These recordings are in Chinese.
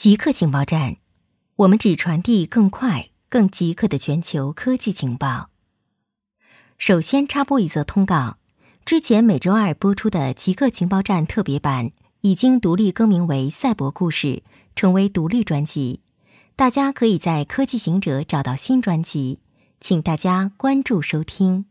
极客情报站，我们只传递更快、更极客的全球科技情报。首先插播一则通告：之前每周二播出的极客情报站特别版已经独立更名为《赛博故事》，成为独立专辑。大家可以在科技行者找到新专辑，请大家关注收听。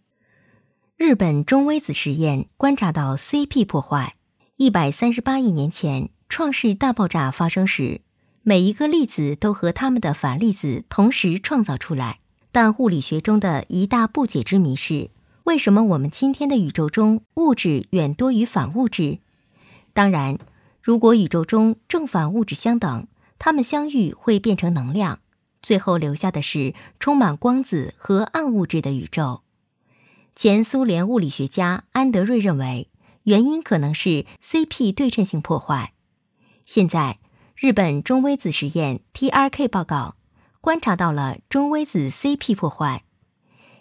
日本中微子实验观察到 CP 破坏。一百三十八亿年前，创世大爆炸发生时。每一个粒子都和它们的反粒子同时创造出来，但物理学中的一大不解之谜是：为什么我们今天的宇宙中物质远多于反物质？当然，如果宇宙中正反物质相等，它们相遇会变成能量，最后留下的是充满光子和暗物质的宇宙。前苏联物理学家安德瑞认为，原因可能是 CP 对称性破坏。现在。日本中微子实验 TRK 报告观察到了中微子 CP 破坏。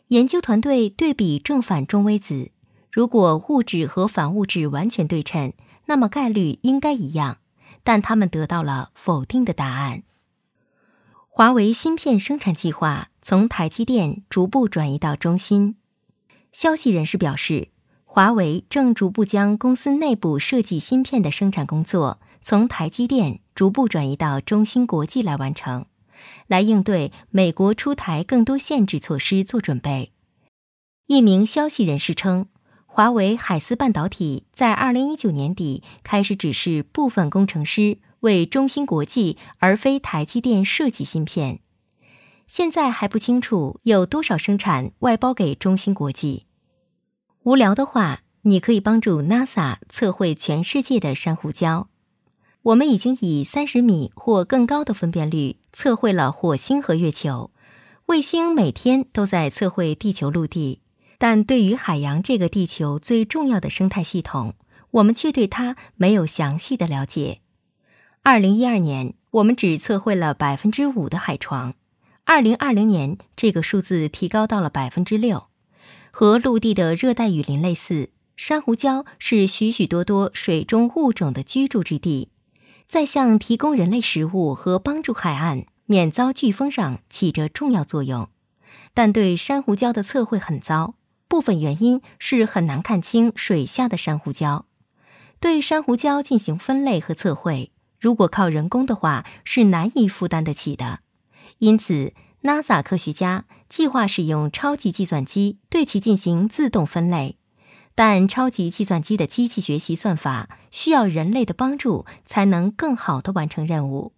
研究团队对比正反中微子，如果物质和反物质完全对称，那么概率应该一样，但他们得到了否定的答案。华为芯片生产计划从台积电逐步转移到中芯。消息人士表示，华为正逐步将公司内部设计芯片的生产工作从台积电。逐步转移到中芯国际来完成，来应对美国出台更多限制措施做准备。一名消息人士称，华为海思半导体在二零一九年底开始指示部分工程师为中芯国际而非台积电设计芯片，现在还不清楚有多少生产外包给中芯国际。无聊的话，你可以帮助 NASA 测绘全世界的珊瑚礁。我们已经以三十米或更高的分辨率测绘了火星和月球。卫星每天都在测绘地球陆地，但对于海洋这个地球最重要的生态系统，我们却对它没有详细的了解。二零一二年，我们只测绘了百分之五的海床；二零二零年，这个数字提高到了百分之六。和陆地的热带雨林类似，珊瑚礁是许许多多水中物种的居住之地。在向提供人类食物和帮助海岸免遭飓风上起着重要作用，但对珊瑚礁的测绘很糟。部分原因是很难看清水下的珊瑚礁。对珊瑚礁进行分类和测绘，如果靠人工的话，是难以负担得起的。因此，NASA 科学家计划使用超级计算机对其进行自动分类。但超级计算机的机器学习算法需要人类的帮助，才能更好的完成任务。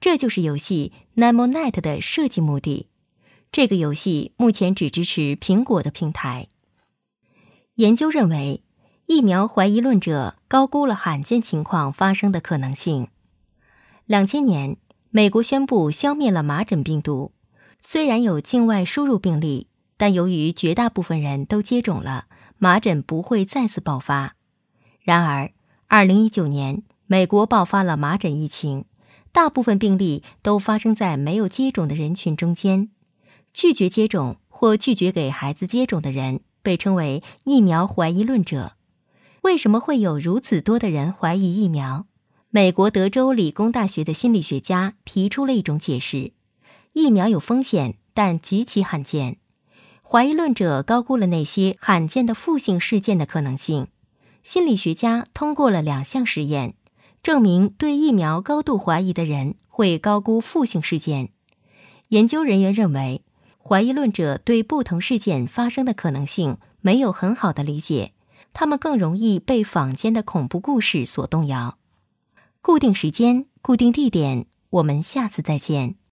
这就是游戏 NemoNet 的设计目的。这个游戏目前只支持苹果的平台。研究认为，疫苗怀疑论者高估了罕见情况发生的可能性。两千年，美国宣布消灭了麻疹病毒，虽然有境外输入病例，但由于绝大部分人都接种了。麻疹不会再次爆发。然而，二零一九年，美国爆发了麻疹疫情，大部分病例都发生在没有接种的人群中间。拒绝接种或拒绝给孩子接种的人被称为疫苗怀疑论者。为什么会有如此多的人怀疑疫苗？美国德州理工大学的心理学家提出了一种解释：疫苗有风险，但极其罕见。怀疑论者高估了那些罕见的负性事件的可能性。心理学家通过了两项实验，证明对疫苗高度怀疑的人会高估负性事件。研究人员认为，怀疑论者对不同事件发生的可能性没有很好的理解，他们更容易被坊间的恐怖故事所动摇。固定时间，固定地点，我们下次再见。